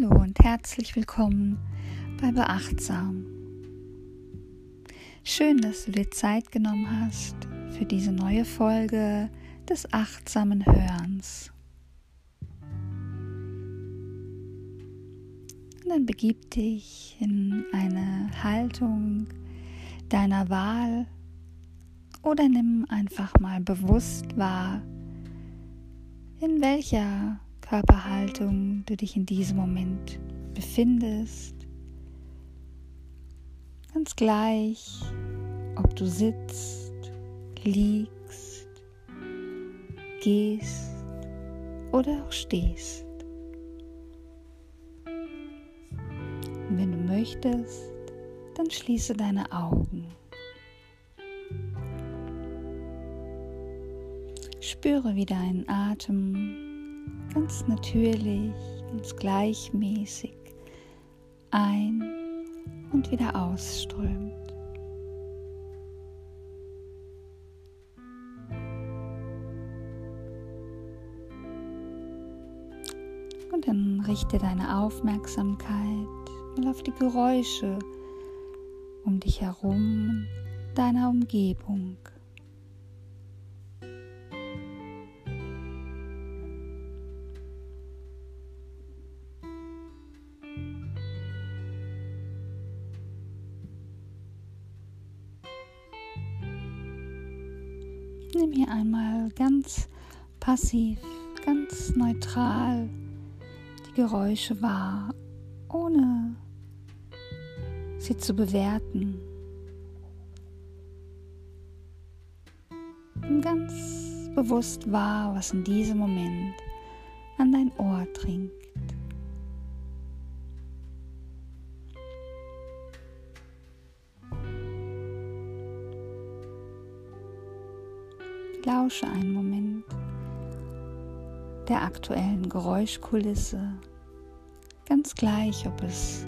Hallo und herzlich willkommen bei Beachtsam. Schön, dass du dir Zeit genommen hast für diese neue Folge des achtsamen Hörens. Und dann begib dich in eine Haltung deiner Wahl oder nimm einfach mal bewusst wahr, in welcher Körperhaltung du dich in diesem Moment befindest. Ganz gleich, ob du sitzt, liegst, gehst oder auch stehst. Und wenn du möchtest, dann schließe deine Augen. Spüre wie dein Atem ganz natürlich, ganz gleichmäßig ein und wieder ausströmt. Und dann richte deine Aufmerksamkeit mal auf die Geräusche um dich herum, deiner Umgebung. Nimm hier einmal ganz passiv, ganz neutral die Geräusche wahr, ohne sie zu bewerten. Nimm ganz bewusst wahr, was in diesem Moment an dein Ohr dringt. Lausche einen Moment der aktuellen Geräuschkulisse, ganz gleich, ob es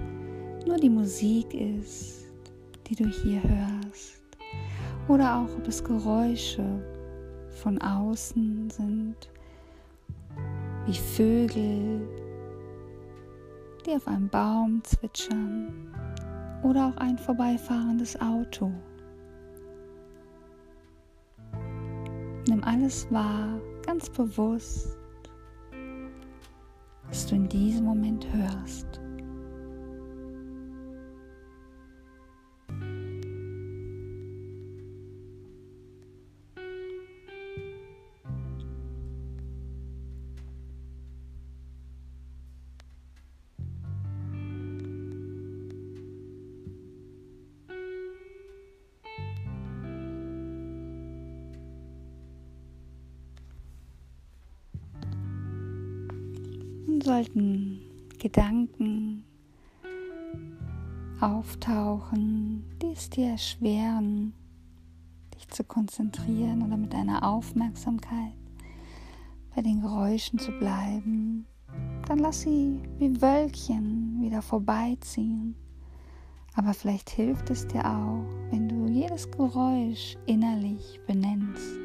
nur die Musik ist, die du hier hörst, oder auch ob es Geräusche von außen sind, wie Vögel, die auf einem Baum zwitschern, oder auch ein vorbeifahrendes Auto. Nimm alles wahr, ganz bewusst, was du in diesem Moment hörst. Sollten Gedanken auftauchen, die es dir erschweren, dich zu konzentrieren oder mit deiner Aufmerksamkeit bei den Geräuschen zu bleiben, dann lass sie wie Wölkchen wieder vorbeiziehen. Aber vielleicht hilft es dir auch, wenn du jedes Geräusch innerlich benennst,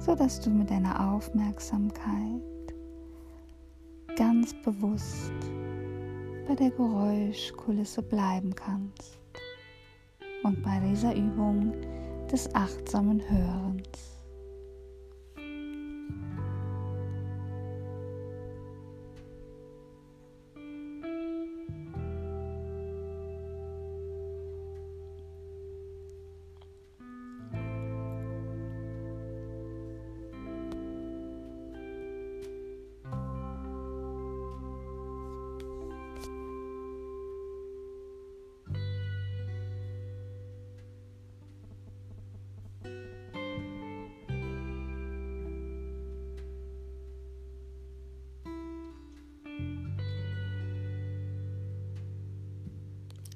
so dass du mit deiner Aufmerksamkeit ganz bewusst bei der Geräuschkulisse bleiben kannst und bei dieser Übung des achtsamen Hörens.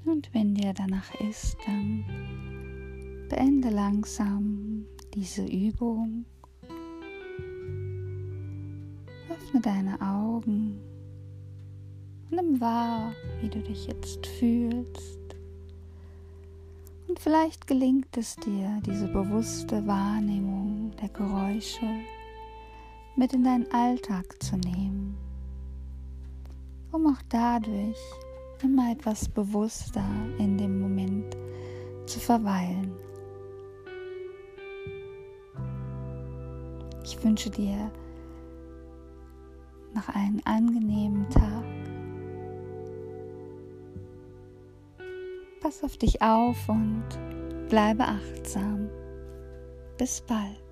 Und wenn dir danach ist, dann beende langsam diese Übung. Öffne deine Augen und nimm wahr, wie du dich jetzt fühlst. Und vielleicht gelingt es dir, diese bewusste Wahrnehmung der Geräusche mit in deinen Alltag zu nehmen um auch dadurch immer etwas bewusster in dem Moment zu verweilen. Ich wünsche dir noch einen angenehmen Tag. Pass auf dich auf und bleibe achtsam. Bis bald.